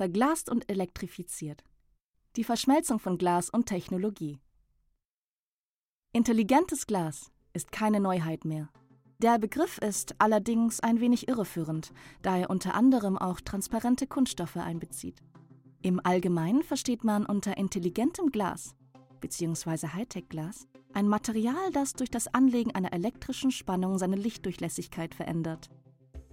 verglast und elektrifiziert. Die Verschmelzung von Glas und Technologie. Intelligentes Glas ist keine Neuheit mehr. Der Begriff ist allerdings ein wenig irreführend, da er unter anderem auch transparente Kunststoffe einbezieht. Im Allgemeinen versteht man unter intelligentem Glas bzw. Hightech-Glas ein Material, das durch das Anlegen einer elektrischen Spannung seine Lichtdurchlässigkeit verändert.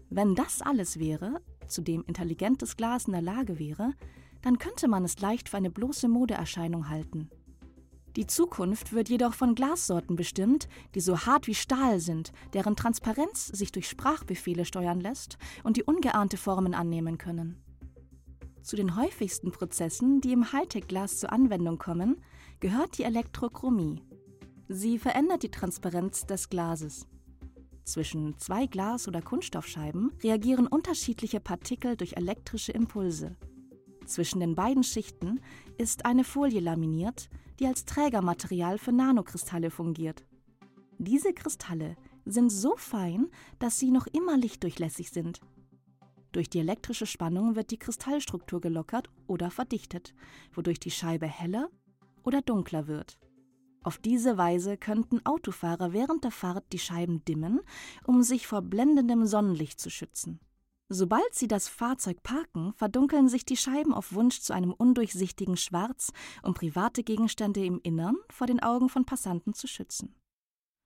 Wenn das alles wäre, zu dem intelligentes Glas in der Lage wäre, dann könnte man es leicht für eine bloße Modeerscheinung halten. Die Zukunft wird jedoch von Glassorten bestimmt, die so hart wie Stahl sind, deren Transparenz sich durch Sprachbefehle steuern lässt und die ungeahnte Formen annehmen können. Zu den häufigsten Prozessen, die im Hightech-Glas zur Anwendung kommen, gehört die Elektrochromie. Sie verändert die Transparenz des Glases. Zwischen zwei Glas- oder Kunststoffscheiben reagieren unterschiedliche Partikel durch elektrische Impulse. Zwischen den beiden Schichten ist eine Folie laminiert, die als Trägermaterial für Nanokristalle fungiert. Diese Kristalle sind so fein, dass sie noch immer lichtdurchlässig sind. Durch die elektrische Spannung wird die Kristallstruktur gelockert oder verdichtet, wodurch die Scheibe heller oder dunkler wird. Auf diese Weise könnten Autofahrer während der Fahrt die Scheiben dimmen, um sich vor blendendem Sonnenlicht zu schützen. Sobald sie das Fahrzeug parken, verdunkeln sich die Scheiben auf Wunsch zu einem undurchsichtigen Schwarz, um private Gegenstände im Innern vor den Augen von Passanten zu schützen.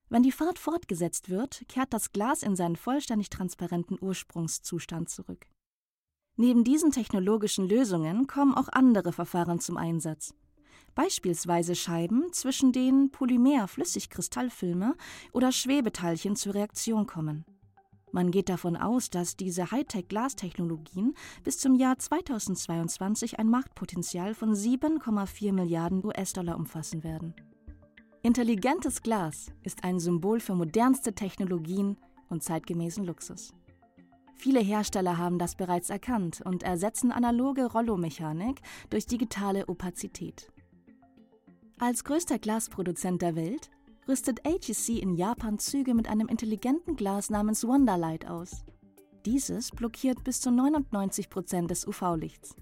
Wenn die Fahrt fortgesetzt wird, kehrt das Glas in seinen vollständig transparenten Ursprungszustand zurück. Neben diesen technologischen Lösungen kommen auch andere Verfahren zum Einsatz. Beispielsweise Scheiben, zwischen denen Polymer-Flüssigkristallfilme oder Schwebeteilchen zur Reaktion kommen. Man geht davon aus, dass diese Hightech-Glastechnologien bis zum Jahr 2022 ein Marktpotenzial von 7,4 Milliarden US-Dollar umfassen werden. Intelligentes Glas ist ein Symbol für modernste Technologien und zeitgemäßen Luxus. Viele Hersteller haben das bereits erkannt und ersetzen analoge Rollomechanik durch digitale Opazität. Als größter Glasproduzent der Welt rüstet AGC in Japan Züge mit einem intelligenten Glas namens Wonderlight aus. Dieses blockiert bis zu 99 Prozent des UV-Lichts.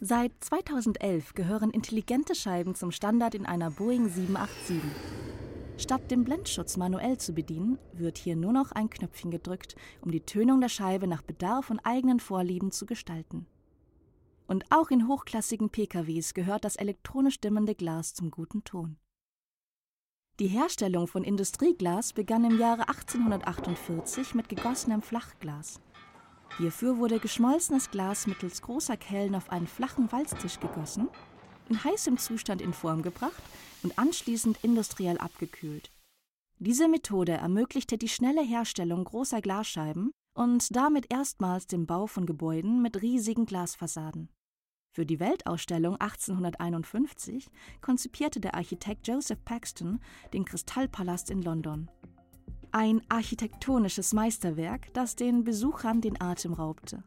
Seit 2011 gehören intelligente Scheiben zum Standard in einer Boeing 787. Statt den Blendschutz manuell zu bedienen, wird hier nur noch ein Knöpfchen gedrückt, um die Tönung der Scheibe nach Bedarf und eigenen Vorlieben zu gestalten. Und auch in hochklassigen PKWs gehört das elektronisch dimmende Glas zum guten Ton. Die Herstellung von Industrieglas begann im Jahre 1848 mit gegossenem Flachglas. Hierfür wurde geschmolzenes Glas mittels großer Kellen auf einen flachen Walztisch gegossen, in heißem Zustand in Form gebracht und anschließend industriell abgekühlt. Diese Methode ermöglichte die schnelle Herstellung großer Glasscheiben und damit erstmals den Bau von Gebäuden mit riesigen Glasfassaden. Für die Weltausstellung 1851 konzipierte der Architekt Joseph Paxton den Kristallpalast in London. Ein architektonisches Meisterwerk, das den Besuchern den Atem raubte.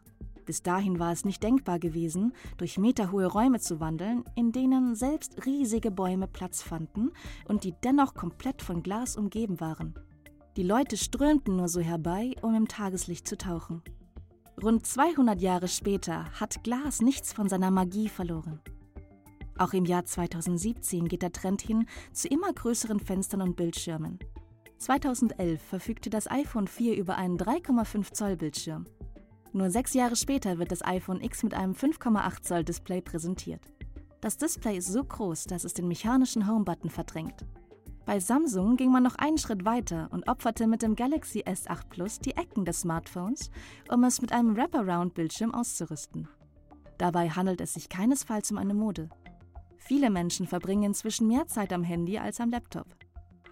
Bis dahin war es nicht denkbar gewesen, durch meterhohe Räume zu wandeln, in denen selbst riesige Bäume Platz fanden und die dennoch komplett von Glas umgeben waren. Die Leute strömten nur so herbei, um im Tageslicht zu tauchen. Rund 200 Jahre später hat Glas nichts von seiner Magie verloren. Auch im Jahr 2017 geht der Trend hin zu immer größeren Fenstern und Bildschirmen. 2011 verfügte das iPhone 4 über einen 3,5 Zoll Bildschirm. Nur sechs Jahre später wird das iPhone X mit einem 5,8 Zoll Display präsentiert. Das Display ist so groß, dass es den mechanischen Home-Button verdrängt. Bei Samsung ging man noch einen Schritt weiter und opferte mit dem Galaxy S8 Plus die Ecken des Smartphones, um es mit einem Wraparound-Bildschirm auszurüsten. Dabei handelt es sich keinesfalls um eine Mode. Viele Menschen verbringen inzwischen mehr Zeit am Handy als am Laptop.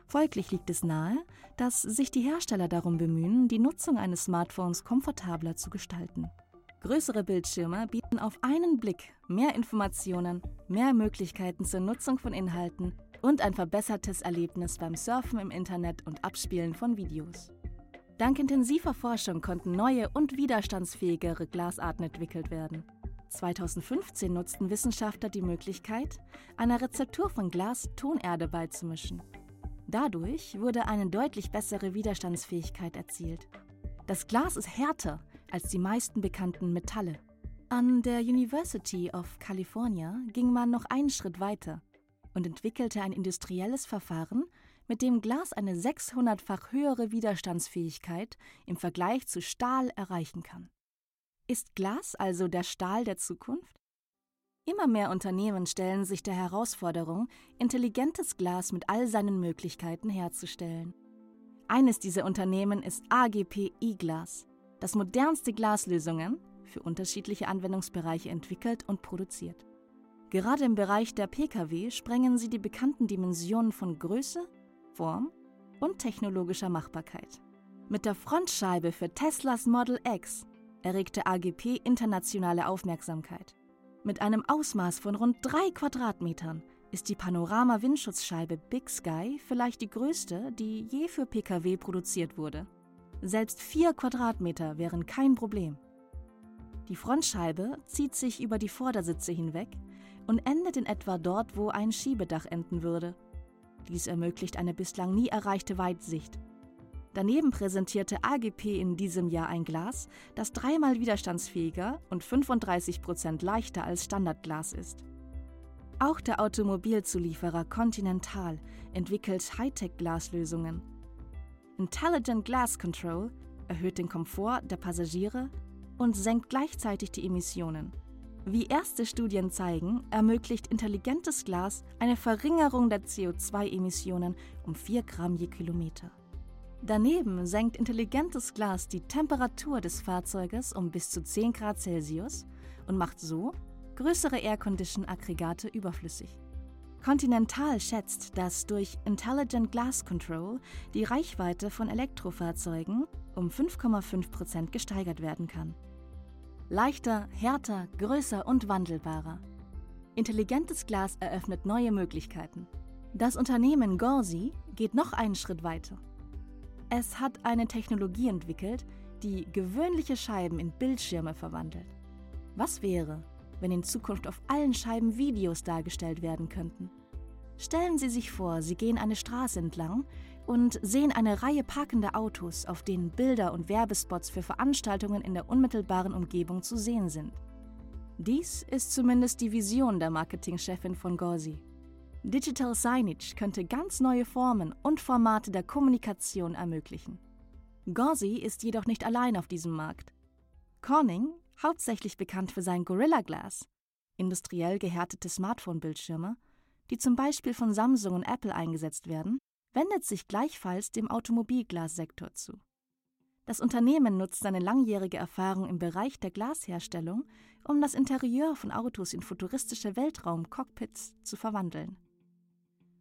Folglich liegt es nahe, dass sich die Hersteller darum bemühen, die Nutzung eines Smartphones komfortabler zu gestalten. Größere Bildschirme bieten auf einen Blick mehr Informationen, mehr Möglichkeiten zur Nutzung von Inhalten und ein verbessertes Erlebnis beim Surfen im Internet und Abspielen von Videos. Dank intensiver Forschung konnten neue und widerstandsfähigere Glasarten entwickelt werden. 2015 nutzten Wissenschaftler die Möglichkeit, einer Rezeptur von Glas Tonerde beizumischen. Dadurch wurde eine deutlich bessere Widerstandsfähigkeit erzielt. Das Glas ist härter als die meisten bekannten Metalle. An der University of California ging man noch einen Schritt weiter und entwickelte ein industrielles Verfahren, mit dem Glas eine 600-fach höhere Widerstandsfähigkeit im Vergleich zu Stahl erreichen kann. Ist Glas also der Stahl der Zukunft? Immer mehr Unternehmen stellen sich der Herausforderung, intelligentes Glas mit all seinen Möglichkeiten herzustellen. Eines dieser Unternehmen ist AGP E-Glas, das modernste Glaslösungen für unterschiedliche Anwendungsbereiche entwickelt und produziert. Gerade im Bereich der Pkw sprengen sie die bekannten Dimensionen von Größe, Form und technologischer Machbarkeit. Mit der Frontscheibe für Teslas Model X erregte AGP internationale Aufmerksamkeit. Mit einem Ausmaß von rund drei Quadratmetern ist die Panorama-Windschutzscheibe Big Sky vielleicht die größte, die je für Pkw produziert wurde. Selbst vier Quadratmeter wären kein Problem. Die Frontscheibe zieht sich über die Vordersitze hinweg und endet in etwa dort, wo ein Schiebedach enden würde. Dies ermöglicht eine bislang nie erreichte Weitsicht. Daneben präsentierte AGP in diesem Jahr ein Glas, das dreimal widerstandsfähiger und 35 Prozent leichter als Standardglas ist. Auch der Automobilzulieferer Continental entwickelt Hightech-Glaslösungen. Intelligent Glass Control erhöht den Komfort der Passagiere und senkt gleichzeitig die Emissionen. Wie erste Studien zeigen, ermöglicht intelligentes Glas eine Verringerung der CO2-Emissionen um 4 Gramm je Kilometer. Daneben senkt intelligentes Glas die Temperatur des Fahrzeuges um bis zu 10 Grad Celsius und macht so größere Aircondition-Aggregate überflüssig. Continental schätzt, dass durch Intelligent Glass Control die Reichweite von Elektrofahrzeugen um 5,5 Prozent gesteigert werden kann. Leichter, härter, größer und wandelbarer. Intelligentes Glas eröffnet neue Möglichkeiten. Das Unternehmen Gorsi geht noch einen Schritt weiter. Es hat eine Technologie entwickelt, die gewöhnliche Scheiben in Bildschirme verwandelt. Was wäre, wenn in Zukunft auf allen Scheiben Videos dargestellt werden könnten? Stellen Sie sich vor, Sie gehen eine Straße entlang und sehen eine Reihe parkender Autos, auf denen Bilder und Werbespots für Veranstaltungen in der unmittelbaren Umgebung zu sehen sind. Dies ist zumindest die Vision der Marketingchefin von Gorsi. Digital Signage könnte ganz neue Formen und Formate der Kommunikation ermöglichen. Gorsi ist jedoch nicht allein auf diesem Markt. Corning, hauptsächlich bekannt für sein Gorilla Glass, industriell gehärtete Smartphone-Bildschirme, die zum Beispiel von Samsung und Apple eingesetzt werden, wendet sich gleichfalls dem Automobilglassektor zu. Das Unternehmen nutzt seine langjährige Erfahrung im Bereich der Glasherstellung, um das Interieur von Autos in futuristische Weltraum-Cockpits zu verwandeln.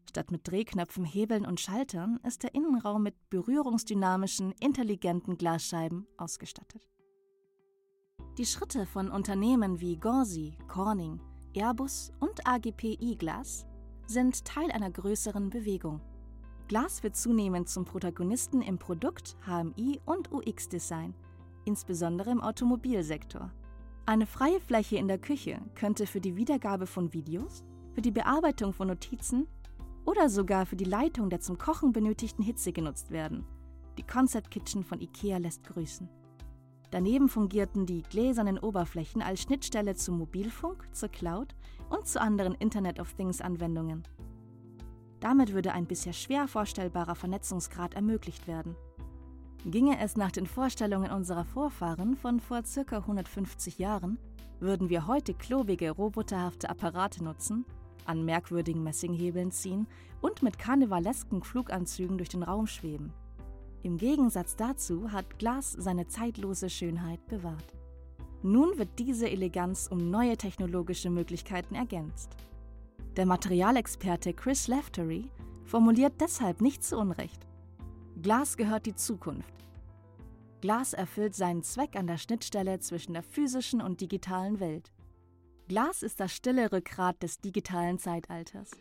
Statt mit Drehknöpfen, Hebeln und Schaltern ist der Innenraum mit berührungsdynamischen, intelligenten Glasscheiben ausgestattet. Die Schritte von Unternehmen wie Gorsi, Corning, Airbus und AGP E-Glas sind Teil einer größeren Bewegung. Glas wird zunehmend zum Protagonisten im Produkt-, HMI- und UX-Design, insbesondere im Automobilsektor. Eine freie Fläche in der Küche könnte für die Wiedergabe von Videos, für die Bearbeitung von Notizen oder sogar für die Leitung der zum Kochen benötigten Hitze genutzt werden. Die Concept Kitchen von IKEA lässt grüßen. Daneben fungierten die gläsernen Oberflächen als Schnittstelle zum Mobilfunk, zur Cloud und zu anderen Internet of Things Anwendungen. Damit würde ein bisher schwer vorstellbarer Vernetzungsgrad ermöglicht werden. Ginge es nach den Vorstellungen unserer Vorfahren von vor ca. 150 Jahren, würden wir heute klobige, roboterhafte Apparate nutzen, an merkwürdigen Messinghebeln ziehen und mit karnevalesken Fluganzügen durch den Raum schweben. Im Gegensatz dazu hat Glas seine zeitlose Schönheit bewahrt. Nun wird diese Eleganz um neue technologische Möglichkeiten ergänzt. Der Materialexperte Chris Leftery formuliert deshalb nicht zu Unrecht. Glas gehört die Zukunft. Glas erfüllt seinen Zweck an der Schnittstelle zwischen der physischen und digitalen Welt. Glas ist das stille Rückgrat des digitalen Zeitalters.